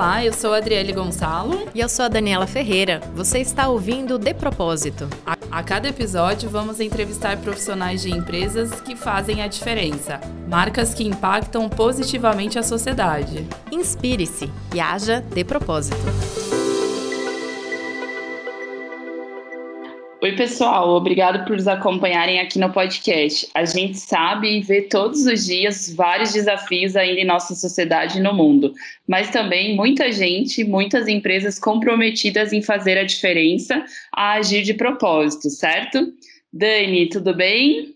Olá, eu sou a Adriele Gonçalo. E eu sou a Daniela Ferreira. Você está ouvindo De Propósito. A, a, cada episódio, vamos entrevistar profissionais de empresas que fazem a diferença, marcas que impactam positivamente a sociedade. Inspire-se e haja de propósito. Oi, pessoal, obrigado por nos acompanharem aqui no podcast. A gente sabe e vê todos os dias vários desafios ainda em nossa sociedade e no mundo, mas também muita gente, muitas empresas comprometidas em fazer a diferença, a agir de propósito, certo? Dani, tudo bem?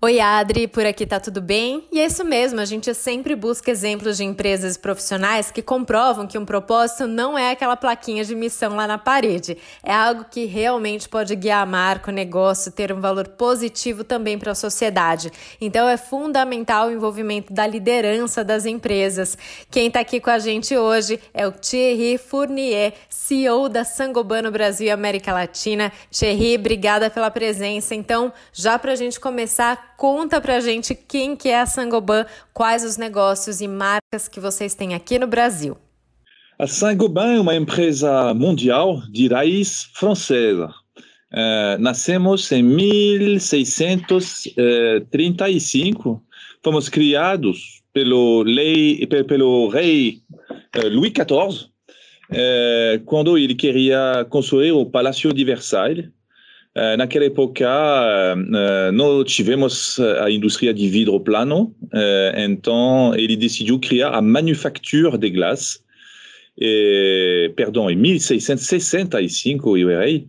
Oi, Adri, por aqui tá tudo bem? E é isso mesmo, a gente sempre busca exemplos de empresas profissionais que comprovam que um propósito não é aquela plaquinha de missão lá na parede. É algo que realmente pode guiar a marca, o negócio, ter um valor positivo também para a sociedade. Então é fundamental o envolvimento da liderança das empresas. Quem tá aqui com a gente hoje é o Thierry Fournier, CEO da Sangoban no Brasil e América Latina. Thierry, obrigada pela presença. Então, já para a gente começar, Conta pra gente quem que é a Sangoban, quais os negócios e marcas que vocês têm aqui no Brasil. A Saint-Gobain é uma empresa mundial de raiz francesa. Uh, nascemos em 1635. Fomos criados pelo, lei, pelo rei uh, Louis XIV, uh, quando ele queria construir o Palácio de Versailles. Eh, naquela época, uh, não tivemos a indústria de vidro plano, então ele decidiu criar a manufacture de glace, e, perdão, em 1665, eu errei,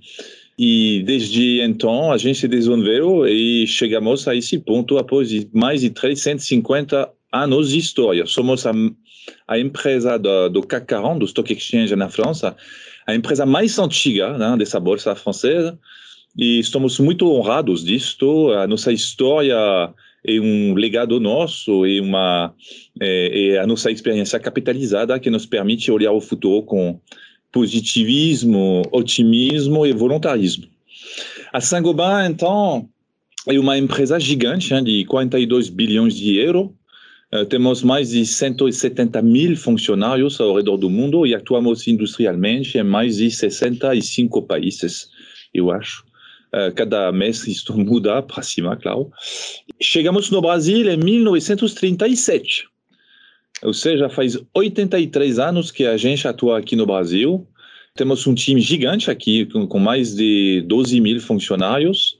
e desde então a gente se desenvolveu e chegamos a esse ponto após mais de 350 anos de história. Somos a, a empresa do, do CAC 40, do Stock Exchange na França, a empresa mais antiga né, dessa bolsa francesa, e estamos muito honrados disto. A nossa história é um legado nosso e uma é, é a nossa experiência capitalizada que nos permite olhar o futuro com positivismo, otimismo e voluntarismo. A Saint-Gobain, então, é uma empresa gigante hein, de 42 bilhões de euros. Uh, temos mais de 170 mil funcionários ao redor do mundo e atuamos industrialmente em mais de 65 países, eu acho. Uh, cada mês isto muda para cima, claro. Chegamos no Brasil em 1937, ou seja, faz 83 anos que a gente atua aqui no Brasil. Temos um time gigante aqui, com, mais de 12 mil funcionários.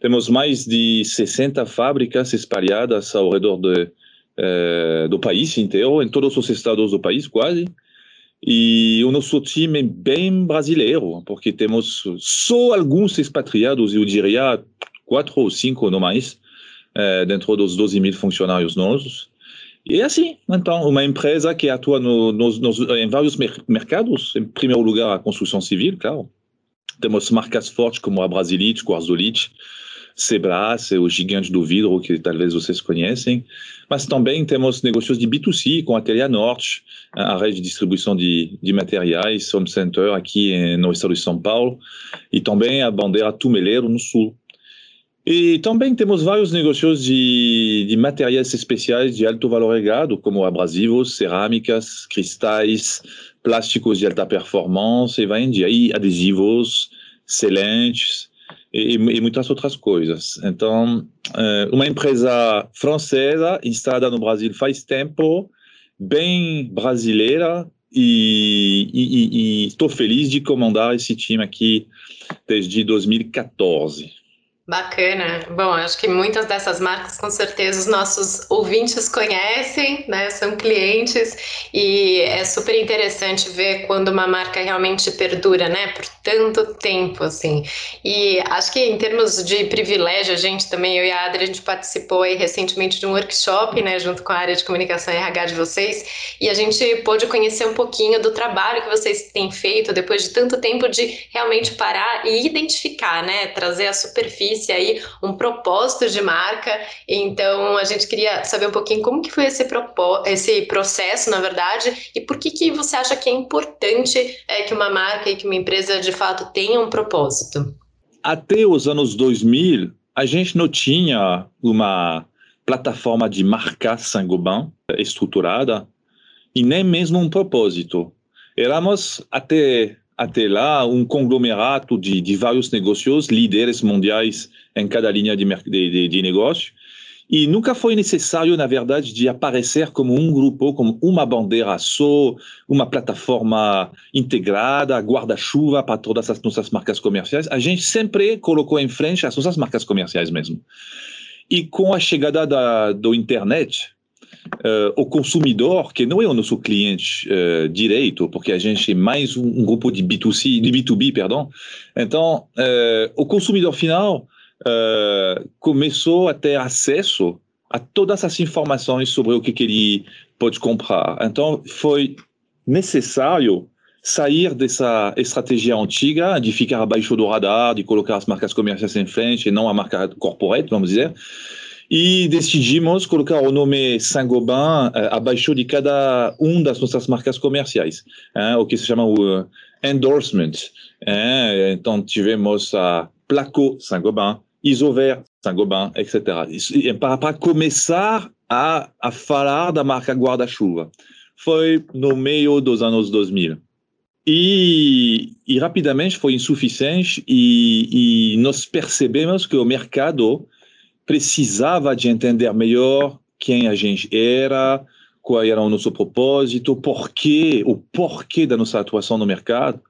Temos mais de 60 fábricas espalhadas ao redor de, uh, do país inteiro, em todos os estados do país, quase. E o nosso time é bem brasileiro, porque temos só alguns expatriados, eu diria quatro ou cinco, não mais, é, dentro dos 12 mil funcionários nossos. E é assim, então, uma empresa que atua no, nos, nos, em vários mer mercados, em primeiro lugar a construção civil, claro. Temos marcas fortes como a Brasilite, Quarzolite, Sebras, o gigante do vidro, que talvez vocês conhecem, mas também temos negócios de B2C com a Telia Norte, a rede de distribuição de, de materiais, Home Center aqui no estado de São Paulo, e também a bandeira Tumeleiro no sul. E também temos vários negócios de, de materiais especiais de alto valor agregado, como abrasivos, cerâmicas, cristais, plásticos de alta performance, e vai em dia, e adesivos, selantes, e, e, muitas outras coisas. Então, eh, uma empresa francesa instalada no Brasil faz tempo, bem brasileira, e, estou feliz de comandar esse time aqui desde 2014. Bacana. Bom, acho que muitas dessas marcas, com certeza, os nossos ouvintes conhecem, né? São clientes e é super interessante ver quando uma marca realmente perdura, né? Por tanto tempo, assim. E acho que em termos de privilégio, a gente também, eu e a Adri, a gente participou aí recentemente de um workshop, né? Junto com a área de comunicação RH de vocês e a gente pôde conhecer um pouquinho do trabalho que vocês têm feito depois de tanto tempo de realmente parar e identificar, né? Trazer a superfície aí um propósito de marca. Então a gente queria saber um pouquinho como que foi esse, esse processo, na verdade, e por que que você acha que é importante é, que uma marca e que uma empresa de fato tenha um propósito? Até os anos 2000, a gente não tinha uma plataforma de marca Saint-Gobain estruturada e nem mesmo um propósito. Éramos até até lá um conglomerado de, de vários negócios, líderes mundiais em cada linha de, de, de negócio, e nunca foi necessário, na verdade, de aparecer como um grupo, como uma bandeira só, uma plataforma integrada, guarda-chuva para todas as nossas marcas comerciais. A gente sempre colocou em frente as nossas marcas comerciais mesmo. E com a chegada da, do internet, uh, o consumidor, que não é o nosso cliente uh, direito, porque a gente é mais um, um, grupo de B2C, de B2B, perdão. Então, uh, o consumidor final começou a ter acesso a todas as informações sobre o que, que ele pode comprar. Então, foi necessário sair dessa estratégia antiga de ficar abaixo do radar, de colocar as marcas comerciais em frente e não a marca corporate, vamos dizer, e decidimos colocar o nome Saint-Gobain uh, abaixo de cada um das nossas marcas comerciais, hein, o que se chama o uh, endorsement. Hein? Então, tivemos a Placo Saint-Gobain, Isover Saint-Gobain, etc. Para, para começar a, a falar da marca guarda-chuva. Foi no meio dos anos 2000. E, e rapidamente foi insuficiente e, e nós percebemos que o mercado precisava de entender melhor quem a gente era, qual era o nosso propósito, porquê, o porquê da nossa atuação no mercado.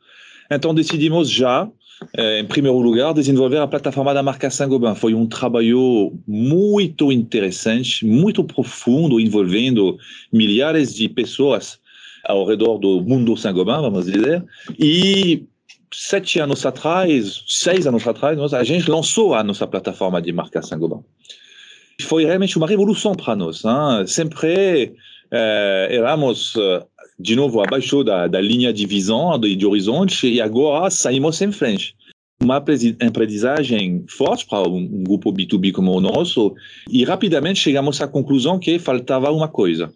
Então decidimos já, eh, em primeiro lugar, desenvolver a plataforma da marca Saint-Gobain. Foi um trabalho muito interessante, muito profundo, envolvendo milhares de pessoas ao redor do mundo Saint-Gobain, vamos dizer, e sete anos atrás, seis anos atrás, a gente lançou a nossa plataforma de marca Saint-Gobain. Foi realmente uma revolução para nós. Hein? Sempre eh, éramos, eh, de novo, abaixo da, da linha de visão, de, de horizonte, e agora saímos em frente uma aprendizagem forte para um, grupo B2B como o nosso e rapidamente chegamos à conclusão que faltava uma coisa.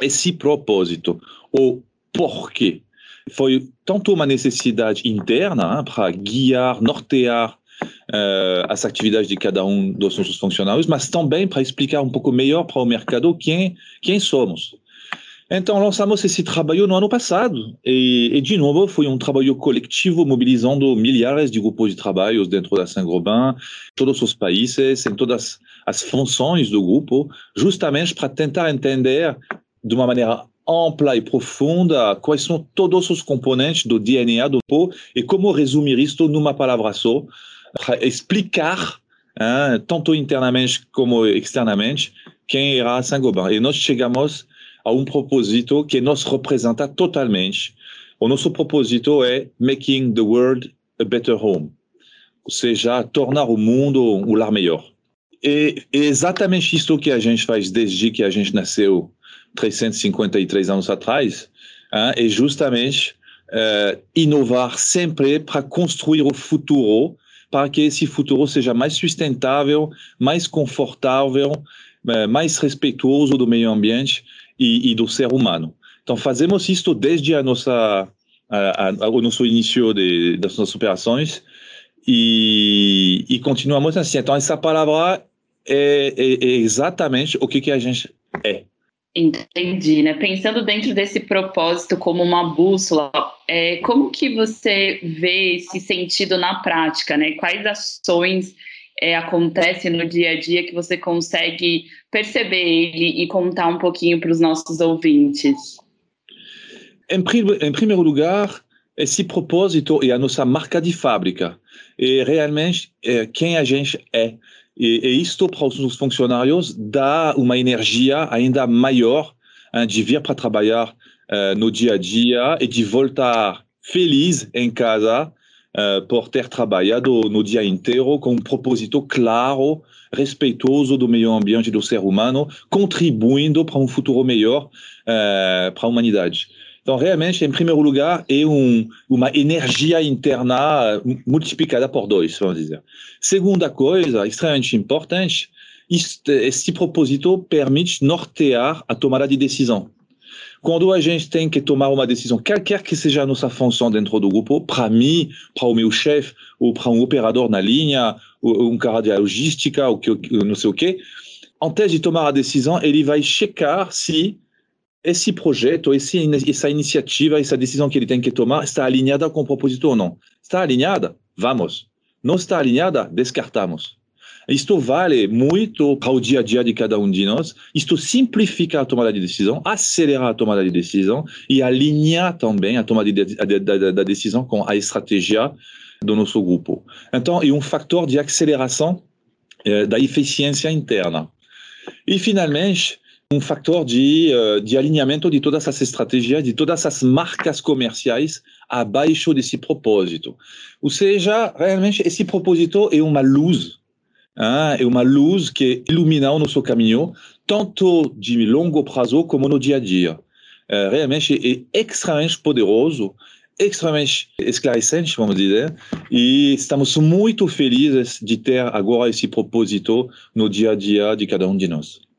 Esse propósito, o porquê foi tanto uma necessidade interna para guiar, nortear uh, as atividades de cada um dos nossos funcionários, mas também para explicar um pouco melhor para o mercado quem, quem somos. Então, lançamos esse trabalho no ano passado. E, e, de novo, foi um trabalho coletivo mobilizando milhares de grupos de trabalho dentro da Saint-Gobain, todos os países, em todas as funções do grupo, justamente para tentar entender de uma maneira ampla e profunda quais são todos os componentes do DNA do Po e como resumir isto numa palavra só, para explicar, hein, tanto internamente como externamente, quem era Saint-Gobain. E nós chegamos a um propósito que nos representa totalmente. O nosso propósito é making the world a better home, ou seja, tornar o mundo um lar melhor. E é exatamente isso que a gente faz desde que a gente nasceu 353 anos atrás, hein, é justamente uh, inovar sempre para construir o futuro, para que esse futuro seja mais sustentável, mais confortável, uh, mais respeitoso do meio ambiente e, e, do ser humano. Então, fazemos isso desde a nossa, a, a, o nosso início de, das nossas operações e, e continuamos assim. Então, essa palavra é, é, é exatamente o que, que a gente é. Entendi, né? Pensando dentro desse propósito como uma bússola, é, como que você vê esse sentido na prática, né? Quais ações é, acontecem no dia a dia que você consegue perceber ele e contar um pouquinho para os nossos ouvintes? Em, em primeiro lugar, esse propósito é a nossa marca de fábrica. E realmente é quem a gente é. E, e isto para os funcionários dá uma energia ainda maior hein, de vir para trabalhar uh, no dia a dia e de voltar feliz em casa uh, por ter trabalhado no dia inteiro com um propósito claro, respeitoso do meio ambiente do ser humano, contribuindo para um futuro melhor uh, para a humanidade. Então, realmente, em primeiro lugar, é um, uma energia interna multiplicada por dois, vamos dizer. Segunda coisa, extremamente importante, este, esse propósito permite nortear a tomada de decisão. Quando a gente tem que tomar uma decisão, qualquer que seja a nossa função dentro do grupo, para mim, para o meu chefe, ou para um operador na linha, ou um cara de logística, ou que, não sei o quê, antes de tomar a decisão, ele vai checar se esse projeto, esse, essa iniciativa, essa decisão que ele tem que tomar está alinhada com o propósito ou não. Está alinhada? Vamos. Não está alinhada? Descartamos. Isto vale muito para o dia a dia de cada um de nós. Isto simplifica a tomada de decisão, acelera a tomada de decisão e alinha também a tomada de, de, da decisão com a estratégia do nosso grupo. Então, é um fator de aceleração eh, da eficiência interna. E, finalmente, um fator de, uh, de alinhamento de todas as estratégias, de todas as marcas comerciais abaixo desse propósito. Ou seja, realmente, esse propósito é uma luz, hein? é uma luz que ilumina o nosso caminho, tanto de longo prazo como no dia a dia. Uh, realmente é extremamente poderoso, extremamente esclarecente, vamos dizer, e estamos muito felizes de ter agora esse propósito no dia a dia de cada um de nós.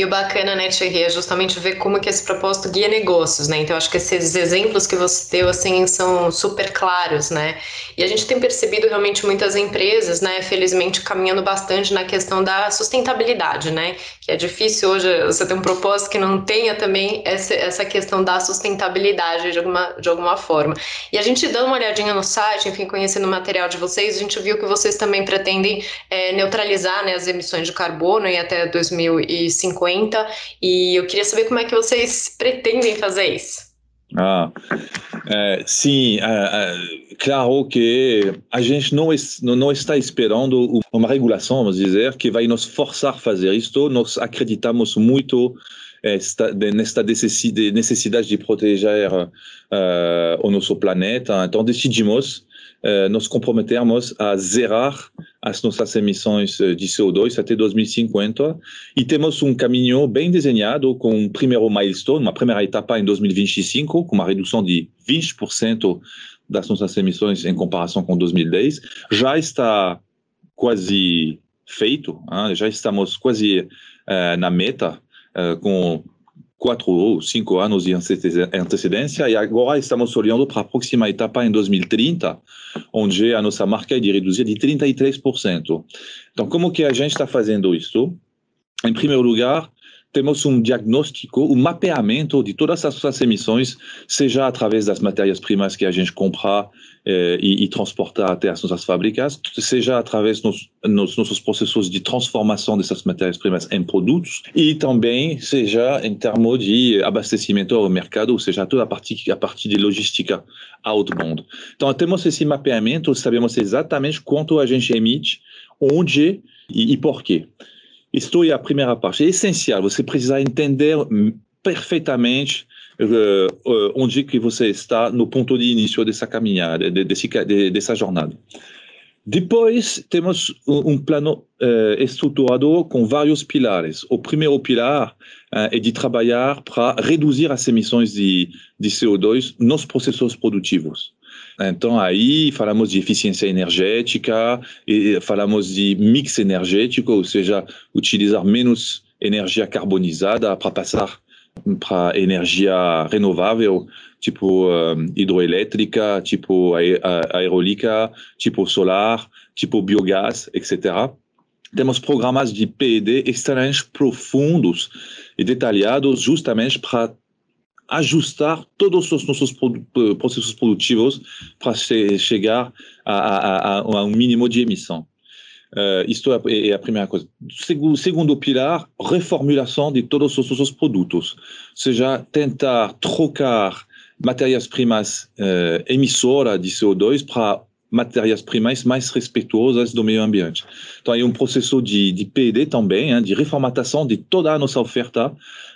E o bacana, né, Thierry, é justamente ver como que esse propósito guia negócios, né? Então, acho que esses exemplos que você deu, assim, são super claros, né? E a gente tem percebido realmente muitas empresas, né, felizmente, caminhando bastante na questão da sustentabilidade, né? Que é difícil hoje você ter um propósito que não tenha também essa, essa questão da sustentabilidade de alguma, de alguma forma. E a gente dando uma olhadinha no site, enfim, conhecendo o material de vocês, a gente viu que vocês também pretendem é, neutralizar né, as emissões de carbono em até 2050 e eu queria saber como é que vocês pretendem fazer isso. Ah, é, sim, é, é, claro que a gente não, não está esperando uma regulação, vamos dizer, que vai nos forçar a fazer isto. Nós acreditamos muito esta, nesta necessidade de proteger uh, o nosso planeta. Então decidimos uh, nos comprometermos a zerar as nossas emissões de CO2 até 2050 e temos um caminho bem desenhado com um primeiro milestone, uma primeira etapa em 2025, com uma redução de 20% das nossas emissões em comparação com 2010. Já está quase feito, hein? já estamos quase uh, na meta uh, com quatro ou cinco anos de antecedência e agora estamos olhando para a próxima etapa em 2030, onde a nossa marca é de reduzir de 33%. Então, como que a gente está fazendo isso? Em primeiro lugar, temos um diagnóstico, um mapeamento de todas as suas emissões, seja através das matérias-primas que a gente compra eh, e, e, transporta até as nossas fábricas, seja através dos nos, nossos processos de transformação dessas matérias-primas em produtos e também seja em termos de abastecimento ao mercado, ou seja, toda a parte, a parte de logística outbound. Então, temos esse mapeamento, sabemos exatamente quanto a gente emite, onde e, e por quê. Isto é a primeira parte. É essencial, você precisa entender perfeitamente uh, onde que você está no ponto de início dessa caminhada, de, desse, de, dessa jornada. Depois, temos um plano uh, estruturado com vários pilares. O primeiro pilar uh, é de trabalhar para reduzir as emissões de, de CO2 nos processos produtivos. Então, aí falamos de eficiência energética, e falamos de mix energético, ou seja, utilizar menos energia carbonizada para passar para energia renovável, tipo uh, hidroelétrica, tipo aerólica, tipo solar, tipo biogás, etc. Temos programas de PED extremamente profundos e detalhados justamente para ajustar todos os nossos processos produtivos para chegar a, a, a, um mínimo de emissão. Uh, isto é, é a primeira coisa. Segundo, segundo pilar, reformulação de todos os produtos. Ou seja, tentar trocar matérias-primas uh, emissoras de CO2 para matérias-primas mais respeituosas do meio ambiente. Então, é um processo de, de PD também, hein, de reformatação de toda a nossa oferta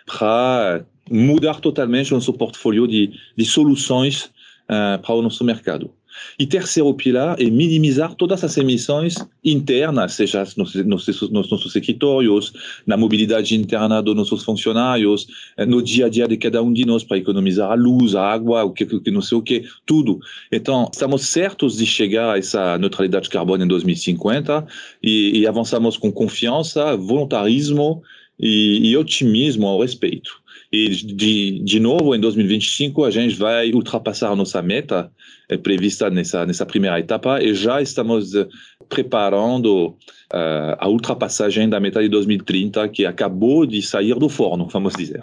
para mudar totalmente o nosso portfólio de, de soluções uh, para o nosso mercado. E terceiro pilar é minimizar todas as emissões internas, seja nos, nos, nos nossos escritórios, na mobilidade interna dos nossos funcionários, eh, no dia a dia de cada um de nós, para economizar a luz, a água, o que, que não sei o que, tudo. Então, estamos certos de chegar a essa neutralidade de carbono em 2050 e, e avançamos com confiança, voluntarismo e, e otimismo ao respeito. E, de, de novo, em 2025, a gente vai ultrapassar a nossa meta é prevista nessa, nessa primeira etapa e já estamos eh, preparando uh, a ultrapassagem da meta de 2030, que acabou de sair do forno, vamos dizer.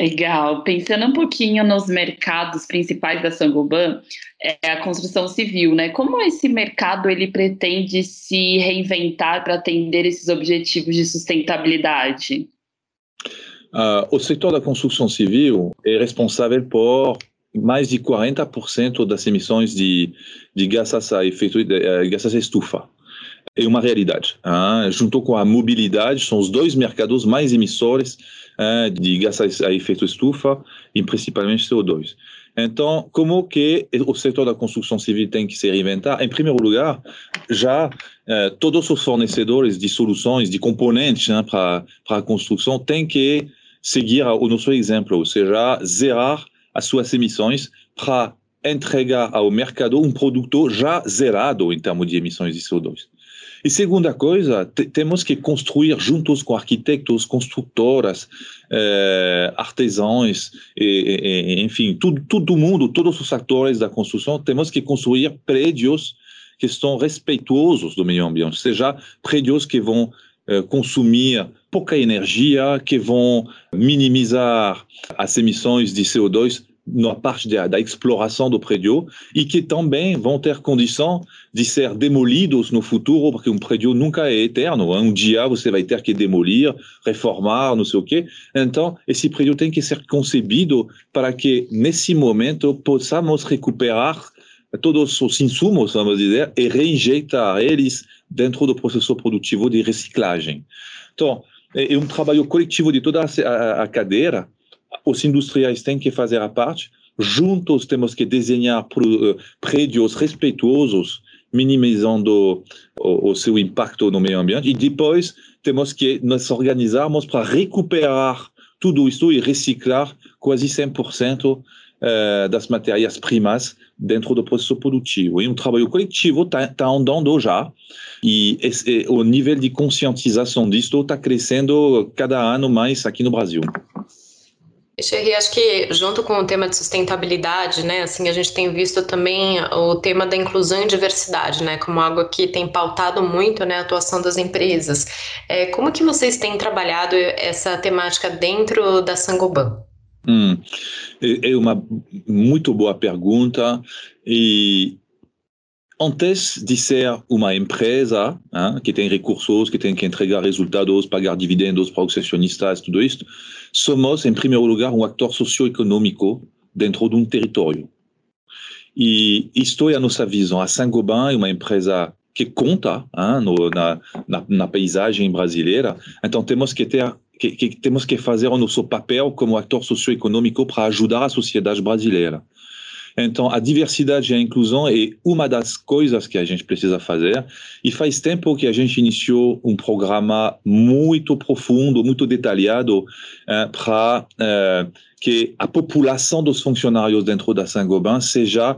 Legal. Pensando um pouquinho nos mercados principais da Sangoban, é a construção civil, né? Como esse mercado ele pretende se reinventar para atender esses objetivos de sustentabilidade? Uh, o setor da construção civil é responsável por mais de 40% das emissões de, de gases a efeito de, uh, gases a estufa. É uma realidade. Uh, junto com a mobilidade, são os dois mercados mais emissores uh, de gases a efeito estufa e principalmente CO2. Então, como que o setor da construção civil tem que se reinventar? Em primeiro lugar, já eh, todos os fornecedores de soluções, de componentes né, para a construção, têm que seguir o nosso exemplo, ou seja, zerar as suas emissões para entregar ao mercado um produto já zerado em termos de emissões de CO2. E segunda coisa, temos que construir juntos com arquitetos, construtoras, eh, artesãos, e, e, enfim, tudo, todo mundo, todos os atores da construção, temos que construir prédios que estão respeitosos do meio ambiente, seja, prédios que vão eh, consumir pouca energia, que vão minimizar as emissões de CO2 na parte da, da, exploração do prédio e que também vão ter condição de ser demolidos no futuro, porque um prédio nunca é eterno. Um dia você vai ter que demolir, reformar, não sei o quê. Então, esse prédio tem que ser concebido para que, nesse momento, possamos recuperar todos os insumos, vamos dizer, e reinjetar eles dentro do processo produtivo de reciclagem. Então, é um trabalho coletivo de toda a cadeira. Os industriais têm que fazer a parte. Juntos temos que desenhar eh, prédios respeitosos, minimizando o, o seu impacto no meio ambiente. E depois temos que nos organizarmos para recuperar tudo isso e reciclar quase 100% eh, das matérias-primas dentro do processo produtivo. E um trabalho coletivo está tá andando já, e esse, o nível de conscientização disso está crescendo cada ano mais aqui no Brasil. Xerri, acho que junto com o tema de sustentabilidade, né, assim, a gente tem visto também o tema da inclusão e diversidade, né, como algo que tem pautado muito, né, a atuação das empresas. É, como que vocês têm trabalhado essa temática dentro da Sangoban? Hum, é, é uma muito boa pergunta e antes de ser uma empresa hein, que tem recursos, que tem que entregar resultados, pagar dividendos para os acionistas, tudo isso, somos, em primeiro lugar, um ator socioeconômico dentro de um território. E isto é a nossa. A Saint-Gobain é uma empresa que conta hein, no, na, na, na paisagem brasileira, então temos que ter que, que, temos que fazer o nosso papel como ator socioeconômico para ajudar a sociedade brasileira. Então, a diversidade e a inclusão é uma das coisas que a gente precisa fazer. E faz tempo que a gente iniciou um programa muito profundo, muito detalhado, eh, para eh, que a população dos funcionários dentro da Saint-Gobain seja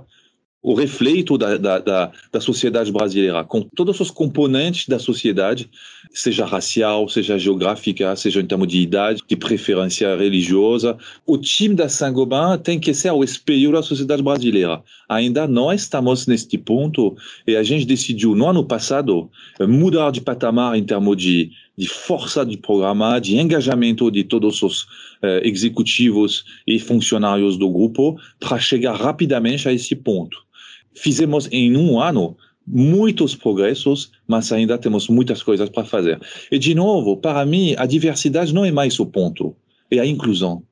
o refleito da, da, da, da, sociedade brasileira, com todos os componentes da sociedade, seja racial, seja geográfica, seja em termos de idade, de preferência religiosa. O time da Saint-Gobain tem que ser o espelho da sociedade brasileira. Ainda não estamos neste ponto e a gente decidiu, no ano passado, mudar de patamar em termos de, de força de programa, de engajamento de todos os uh, executivos e funcionários do grupo para chegar rapidamente a esse ponto. Fizemos em um ano muitos progressos, mas ainda temos muitas coisas para fazer. E, de novo, para mim, a diversidade não é mais o ponto, é a inclusão.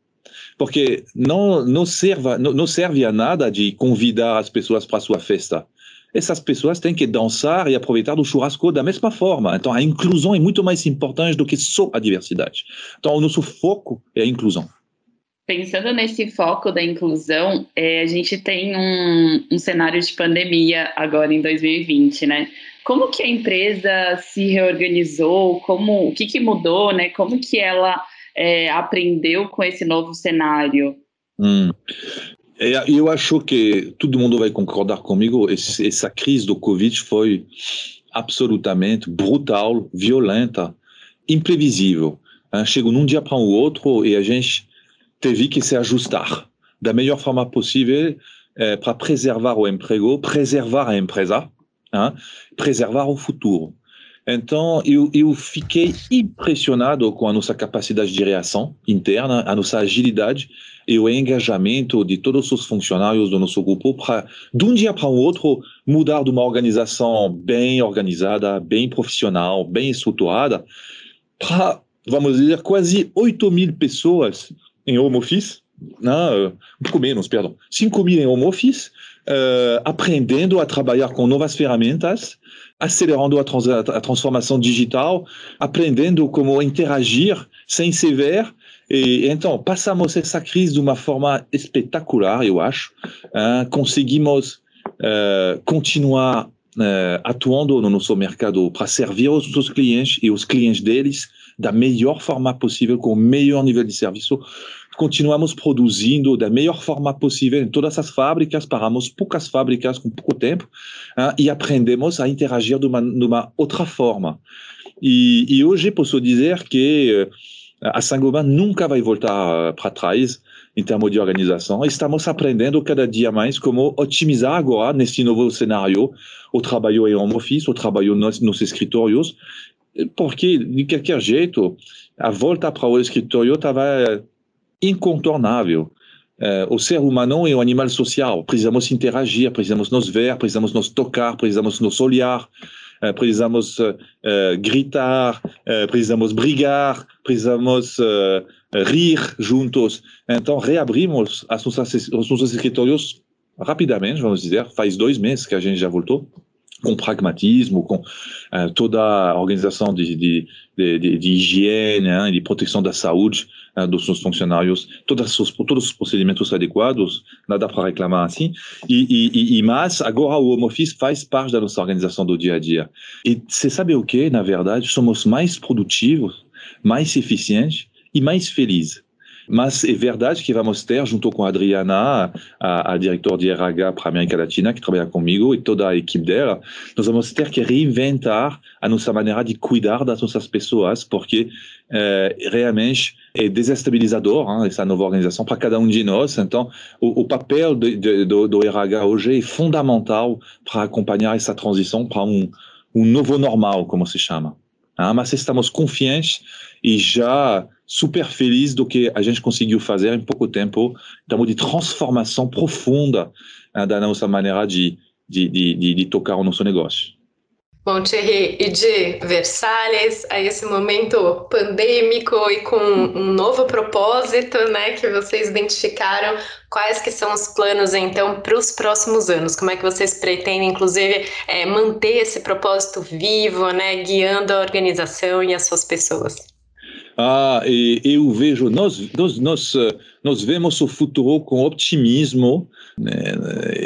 Porque não, não, serve, não, não serve a nada de convidar as pessoas para sua festa. Essas pessoas têm que dançar e aproveitar do churrasco da mesma forma. Então, a inclusão é muito mais importante do que só a diversidade. Então, o nosso foco é a inclusão. Pensando nesse foco da inclusão, é, a gente tem um, um cenário de pandemia agora em 2020, né? Como que a empresa se reorganizou? Como, o que, que mudou, né? Como que ela é, aprendeu com esse novo cenário? Hum. É, eu acho que todo mundo vai concordar comigo. Essa crise do Covid foi absolutamente brutal, violenta, imprevisível. Chegou num dia para o outro e a gente teve que se ajustar da melhor forma possível é, para preservar o emprego, preservar a empresa, hein, preservar o futuro. Então, eu, eu fiquei impressionado com a nossa capacidade de reação interna, a nossa agilidade e o engajamento de todos os funcionários do nosso grupo para, de um dia para o outro, mudar de uma organização bem organizada, bem profissional, bem estruturada, para, vamos dizer, quase 8 mil pessoas em home office, não, um pouco menos, perdão, 5 mil em home office, uh, aprendendo a trabalhar com novas ferramentas, acelerando a, trans a, transformação digital, aprendendo como interagir sem se ver. E, então, passamos essa crise de uma forma espetacular, eu acho. Uh, conseguimos uh, continuar uh, atuando no nosso mercado para servir os nossos clientes e os clientes deles da melhor forma possível, com o melhor nível de serviço continuamos produzindo da melhor forma possível em todas as fábricas, paramos poucas fábricas com pouco tempo hein, e aprendemos a interagir de uma, de uma outra forma. E, e, hoje posso dizer que eh, a Saint-Gobain nunca vai voltar para trás em termos de organização. Estamos aprendendo cada dia mais como otimizar agora, nesse novo cenário, o trabalho em home office, o trabalho nos, nos escritórios, porque, de qualquer jeito, a volta para o escritório estava incontornável. Uh, o ser humano é um animal social. Precisamos interagir, precisamos nos ver, precisamos nos tocar, precisamos nos olhar, uh, precisamos uh, gritar, precisamos brigar, precisamos rir juntos. Então, reabrimos os nossos escritórios rapidamente, vamos dizer. Faz dois meses que a gente já voltou com pragmatismo, com uh, toda a organização de, de, de, de higiene, hein, de proteção da saúde uh, dos seus funcionários, todos os, todos os procedimentos adequados, nada para reclamar assim. E, e, e, mas agora o home office faz parte da nossa organização do dia a dia. E você sabe o que? Na verdade, somos mais produtivos, mais eficientes e mais felizes. Mas é verdade que vamos ter, junto com a Adriana, a, a diretora de RH para a América Latina, que trabalha comigo, e toda a equipe dela, nós vamos ter que reinventar a nossa maneira de cuidar das nossas pessoas, porque é, realmente é desestabilizador hein, essa nova organização para cada um de nós. Então, o, o papel de, de, do, do RH hoje é fundamental para acompanhar essa transição para um, um novo normal, como se chama. Hein? Mas estamos confiantes e já super feliz do que a gente conseguiu fazer em pouco tempo, em termos de transformação profunda uh, da nossa maneira de, de, de, de, tocar o nosso negócio. Bom, Thierry, e de Versalhes a esse momento pandêmico e com um novo propósito, né, que vocês identificaram, quais que são os planos, então, para os próximos anos? Como é que vocês pretendem, inclusive, é, manter esse propósito vivo, né, guiando a organização e as suas pessoas? Ah, e eu vejo, nós, nós, nós, nós vemos o futuro com optimismo, né,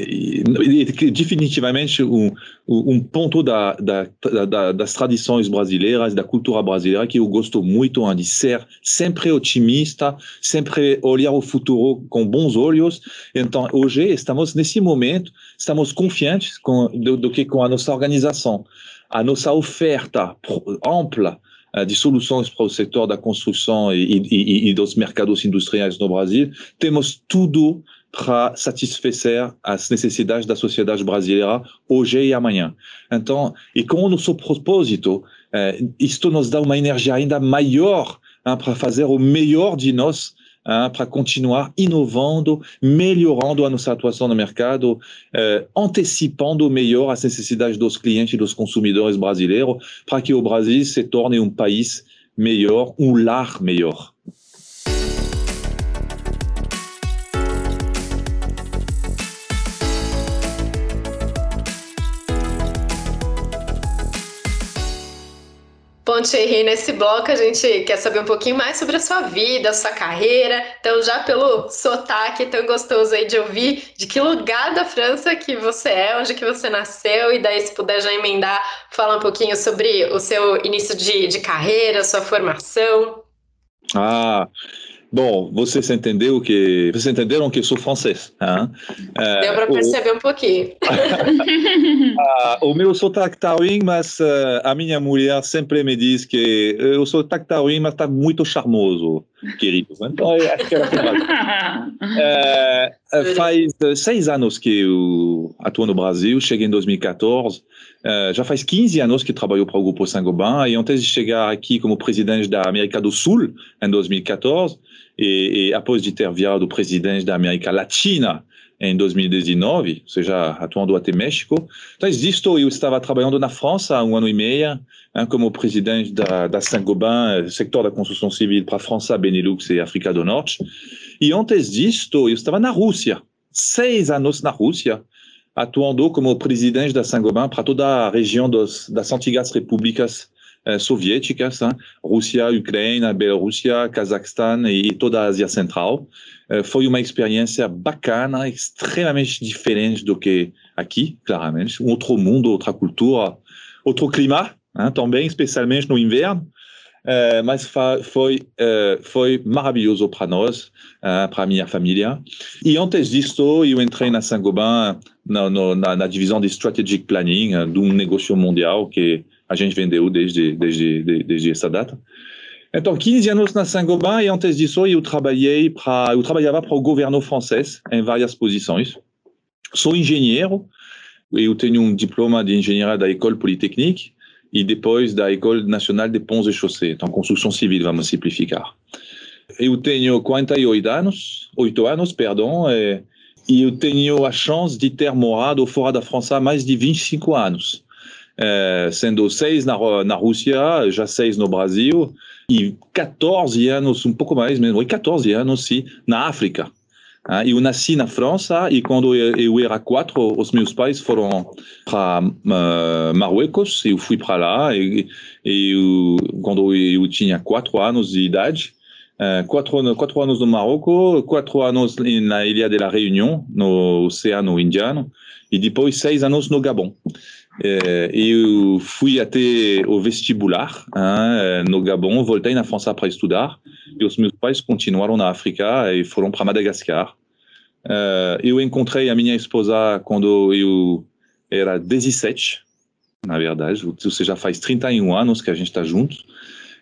e, e, definitivamente um, um ponto da, da, da, das tradições brasileiras, da cultura brasileira, que eu gosto muito de ser sempre otimista, sempre olhar o futuro com bons olhos. Então, hoje estamos nesse momento, estamos confiantes com, do, do que com a nossa organização, a nossa oferta ampla de soluções para o setor da construção e, e, e, dos mercados industriais no Brasil, temos tudo para satisfazer as necessidades da sociedade brasileira hoje e amanhã. Então, e com o nosso propósito, eh, isto nos dá uma energia ainda maior hein, para fazer o melhor de nós hein, para continuar inovando, melhorando a nossa atuação no mercado, eh, antecipando melhor as necessidades dos clientes e dos consumidores brasileiros, para que o Brasil se torne um país melhor, um lar melhor. Thierry, nesse bloco a gente quer saber um pouquinho mais sobre a sua vida, a sua carreira. Então, já pelo sotaque tão gostoso aí de ouvir, de que lugar da França que você é, onde que você nasceu, e daí se puder já emendar, falar um pouquinho sobre o seu início de, de carreira, sua formação. Ah, Bom, vocês entendeu que vocês entenderam que eu sou francês? Hein? É, Deu para perceber o... um pouquinho. ah, o meu sotaque está ruim, mas uh, a minha mulher sempre me diz que o sotaque está ruim, mas está muito charmoso, querido. Então, acho que Uh, faz uh, seis anos que eu atuo no Brasil, cheguei em 2014. Uh, já faz 15 anos que trabalho para o Grupo Saint-Gobain e antes de chegar aqui como presidente da América do Sul em 2014 e, e após de ter virado presidente da América Latina em 2019, ou seja, atuando até México. Então, disto, eu estava trabalhando na França há um ano e meio, hein, como presidente da, da Saint-Gobain, sector da construção civil para a França, Benelux e África do Norte. E antes disto, eu estava na Rússia, seis anos na Rússia, atuando como presidente da Saint-Gobain para toda a região dos, das antigas repúblicas eh, soviéticas, hein? Rússia, Ucrânia, Bielorrússia, Cazaquistão e toda a Ásia Central. Eh, foi uma experiência bacana, extremamente diferente do que aqui, claramente. Um outro mundo, outra cultura, outro clima, também, especialmente no inverno. Uh, mas foi, uh, foi maravilhoso para nós, uh, para minha família. E antes disso, eu entrei na Saint-Gobain, na, na, na, divisão de Strategic Planning, de um negócio mundial que a gente vendeu desde, desde, desde, desde essa data. Então, 15 anos na Saint-Gobain e antes disso eu trabalhei para, eu trabalhava para o governo francês em várias posições. Sou engenheiro, eu tenho um diploma de engenharia da École Polytechnique e depois da École Nationale de Ponts et Chaussées, então construção civil, vamos simplificar. Eu tenho 48 anos, 8 anos, perdão, e, e eu tenho a chance de ter morado fora da França há mais de 25 anos. É, sendo seis na, na Rússia, já seis no Brasil, e 14 anos, um pouco mais mesmo, 14 anos, sim, na África. Ah, eu nasci na França e quando eu era quatro, os meus pais foram para uh, Marruecos. Eu fui para lá e, e eu, quando eu tinha quatro anos de idade, uh, quatro, quatro anos no Marrocos, quatro anos na Ilha de la Réunion, no Oceano Indiano, e depois seis anos no Gabão. É, eu fui até o vestibular hein, no Gabão, voltei na França para estudar e os meus pais continuaram na África e foram para Madagascar. Uh, eu encontrei a minha esposa quando eu era 17, na verdade, ou seja, faz 31 anos que a gente está junto.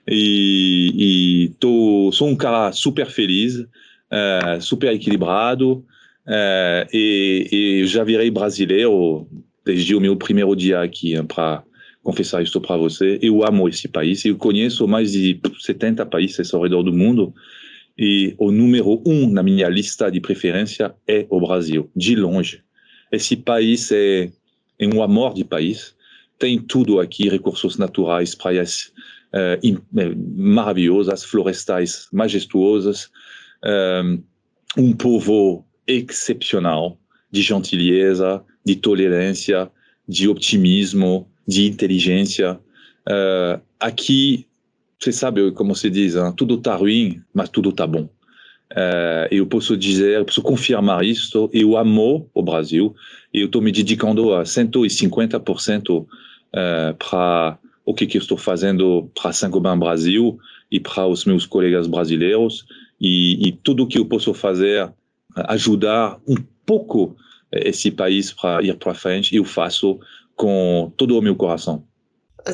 E, e tô, sou um cara super feliz, uh, super equilibrado, uh, e, e já virei brasileiro desde o meu primeiro dia aqui para confessar isso para você. Eu amo esse país. Eu conheço mais de 70 países ao redor do mundo e o número um na minha lista de preferência é o Brasil, de longe. Esse país é, é um amor de país. Tem tudo aqui: recursos naturais, praias uh, maravilhosas, florestais majestuosas, um, um povo excepcional, de gentileza, de tolerância, de optimismo, de inteligência. Uh, aqui, você sabe como se diz, hein? tudo está ruim, mas tudo está bom. Uh, eu posso dizer, eu posso confirmar isso. Eu amo o Brasil e eu estou me dedicando a 150% uh, para o que, que eu estou fazendo para Saint-Gobain Brasil e para os meus colegas brasileiros e, e tudo que eu posso fazer ajudar um pouco esse país para ir para frente, eu faço com todo o meu coração.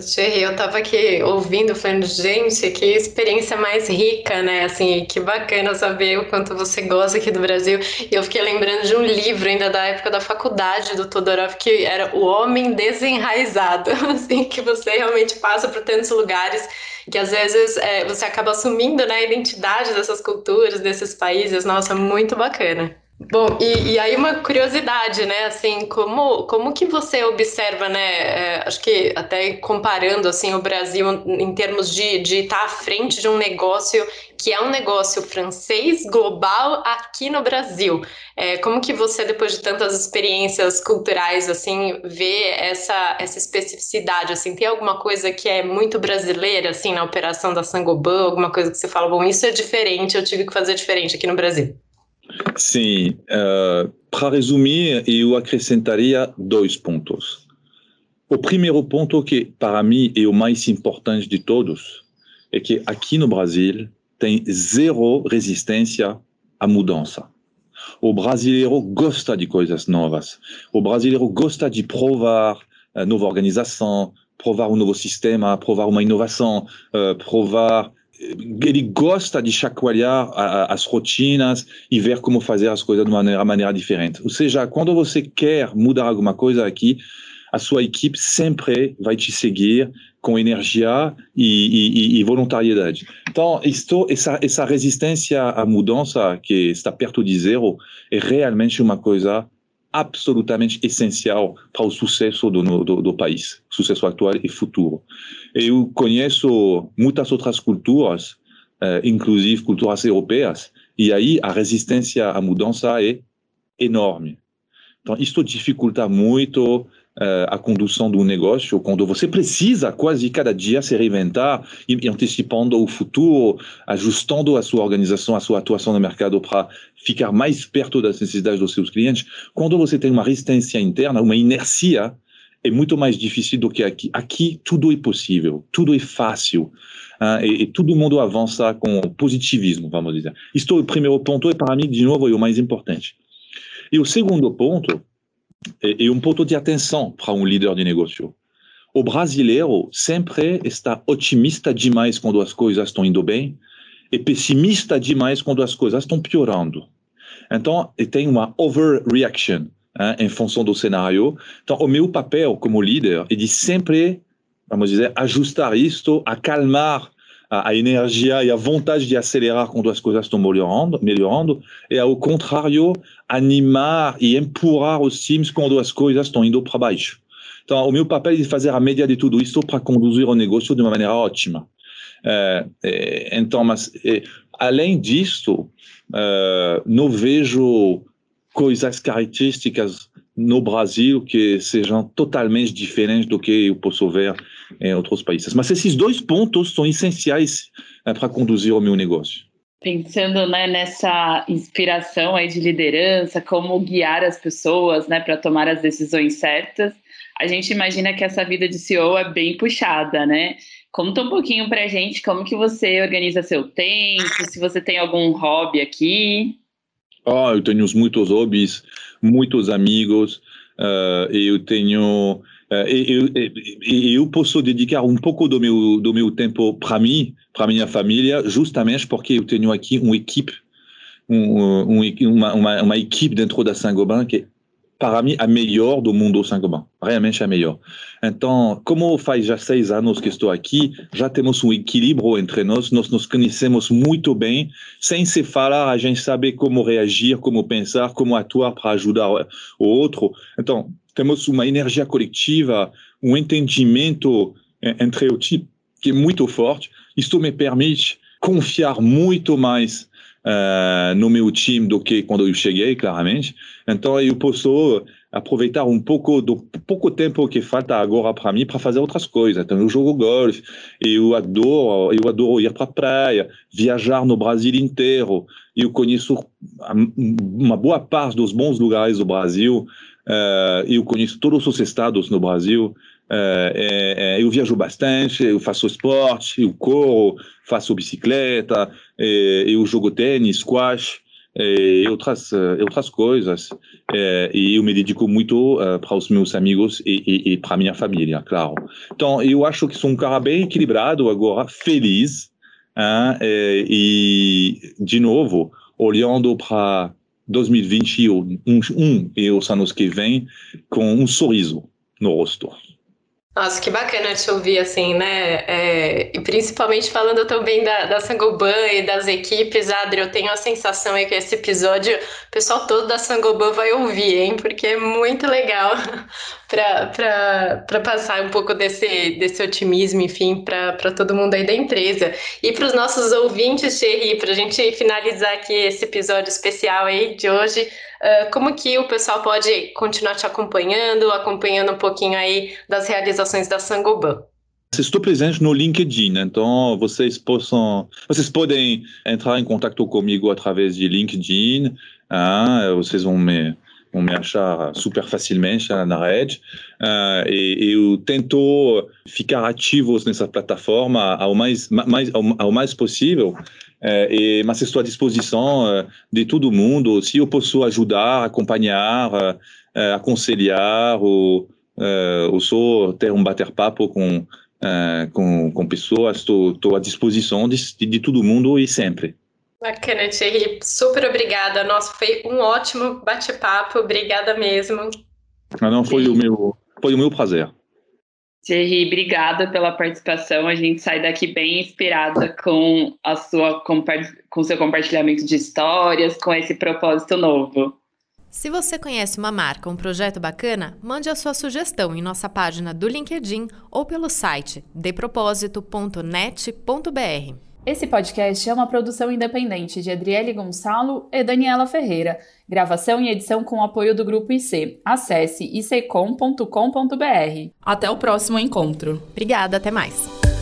Thierry, eu estava aqui ouvindo, falando, gente, que experiência mais rica, né? Assim, que bacana saber o quanto você gosta aqui do Brasil. E eu fiquei lembrando de um livro ainda da época da faculdade do Todorov, que era O Homem Desenraizado, assim, que você realmente passa por tantos lugares que às vezes é, você acaba assumindo né, a identidade dessas culturas, desses países. Nossa, muito bacana. Bom, e, e, aí uma curiosidade, né, assim, como, como que você observa, né, é, acho que até comparando, assim, o Brasil em termos de estar de tá à frente de um negócio que é um negócio francês global aqui no Brasil, é, como que você, depois de tantas experiências culturais, assim, vê essa, essa especificidade, assim, tem alguma coisa que é muito brasileira, assim, na operação da Sangoban, alguma coisa que você fala, bom, isso é diferente, eu tive que fazer diferente aqui no Brasil? Sim, uh, para resumir, eu acrescentaria dois pontos. O primeiro ponto, que para mim é o mais importante de todos, é que aqui no Brasil tem zero resistência à mudança. O brasileiro gosta de coisas novas. O brasileiro gosta de provar nova organização, provar um novo sistema, provar uma inovação, uh, provar ele gosta de chacoalhar as rotinas e ver como fazer as coisas de maneira, maneira diferente. Ou seja, quando você quer mudar alguma coisa aqui, a sua equipe sempre vai te seguir com energia e, e, e voluntariedade. Então, isto, essa, essa resistência à mudança, que está perto de zero, é realmente uma coisa absolutamente essencial para o sucesso do, do, do, país, sucesso atual e futuro. Eu conheço muitas outras culturas, eh, inclusive culturas europeias, e aí a resistência à mudança é enorme. Então, isto dificulta muito a condução do negócio, quando você precisa quase cada dia se reinventar e, antecipando o futuro, ajustando a sua organização, a sua atuação no mercado para ficar mais perto das necessidades dos seus clientes. Quando você tem uma resistência interna, uma inercia, é muito mais difícil do que aqui. Aqui tudo é possível, tudo é fácil. Uh, e, e, todo mundo avança com positivismo, vamos dizer. Isto é o primeiro ponto, e para mim, de novo, é o mais importante. E o segundo ponto e, e um ponto de atenção para um líder de negócio. O brasileiro sempre está otimista demais quando as coisas estão indo bem e pessimista demais quando as coisas estão piorando. Então, tem uma overreaction hein, em função do cenário. Então, o meu papel como líder é de sempre, vamos dizer, ajustar isto, acalmar a, a, energia e a vontade de acelerar quando as coisas estão melhorando, melhorando e, ao contrário, animar e empurrar os times quando as coisas estão indo para baixo. Então, o meu papel é fazer a média de tudo isso para conduzir o negócio de uma maneira ótima. É, é, então, mas é, além disso, é, não vejo coisas características no Brasil que sejam totalmente diferentes do que eu posso ver em outros países. Mas esses dois pontos são essenciais né, para conduzir o meu negócio. Pensando né, nessa inspiração aí de liderança, como guiar as pessoas né, para tomar as decisões certas, a gente imagina que essa vida de CEO é bem puxada, né? Conta um pouquinho para a gente como que você organiza seu tempo, se você tem algum hobby aqui. Oh, eu tenho muitos hobbies, muitos amigos, uh, eu tenho. Uh, eu, eu, posso dedicar um pouco do meu, do meu tempo para mim, para minha família, justamente porque eu tenho aqui uma equipe, um, um, uma, uma, uma, equipe dentro da Saint-Gobain que para mim, a melhor do mundo Saint-Gobain. Realmente a melhor. Então, como faz já seis anos que estou aqui, já temos um equilíbrio entre nós, nós nos conhecemos muito bem. Sem se falar, a gente sabe como reagir, como pensar, como atuar para ajudar o outro. Então, temos uma energia coletiva, um entendimento entre o time que é muito forte. Isto me permite confiar muito mais uh, no meu time do que quando eu cheguei, claramente. Então eu posso aproveitar um pouco do pouco tempo que falta agora para mim para fazer outras coisas. Então eu jogo golfe, eu adoro, eu adoro ir para a praia, viajar no Brasil inteiro. Eu conheço uma boa parte dos bons lugares do Brasil. Uh, eu conheço todos os estados no Brasil. É, é, eu viajo bastante, eu faço esporte, eu corro, faço bicicleta, é, eu jogo tênis, squash e outras, outras coisas. e eu me dedico muito para os meus amigos e, e, e para minha família, claro. Então, eu acho que sou um cara bem equilibrado agora, feliz. Hein? e, de novo, olhando para 2021 um, e os anos que vêm com um sorriso no rosto. Nossa, que bacana te ouvir, assim, né? É, e principalmente falando também da, da Sangoban e das equipes, Adri, eu tenho a sensação aí que esse episódio o pessoal todo da Sangoban vai ouvir, hein? Porque é muito legal para passar um pouco desse, desse otimismo, enfim, para todo mundo aí da empresa. E para os nossos ouvintes, Thierry, para a gente finalizar aqui esse episódio especial aí de hoje, ah, como que o pessoal pode continuar te acompanhando, acompanhando um pouquinho aí das realizações da Sangoban? Estou presente no LinkedIn, então vocês possam, vocês podem entrar em contato comigo através de LinkedIn. Ah, vocês vão me, me achar super facilmente na rede. Uh, e, eu tento ficar ativos nessa plataforma ao mais, mais, ao, mais possível é, e, mas estou à disposição é, de todo mundo. Se eu posso ajudar, acompanhar, aconselhar, ou, ou só ter um bater-papo com uh, com, com pessoas, estou à disposição de, de todo mundo e sempre. Bacana, Thierry. Super obrigada. Nossa, foi um ótimo bate-papo. Obrigada mesmo. Ah, não, foi o meu, foi o meu prazer. Thierry, obrigada pela participação. A gente sai daqui bem inspirada com a sua com o seu compartilhamento de histórias, com esse propósito novo. Se você conhece uma marca, um projeto bacana, mande a sua sugestão em nossa página do LinkedIn ou pelo site depropósito.net.br. Esse podcast é uma produção independente de Adriele Gonçalo e Daniela Ferreira. Gravação e edição com apoio do Grupo IC. Acesse icom.com.br. Até o próximo encontro. Obrigada, até mais.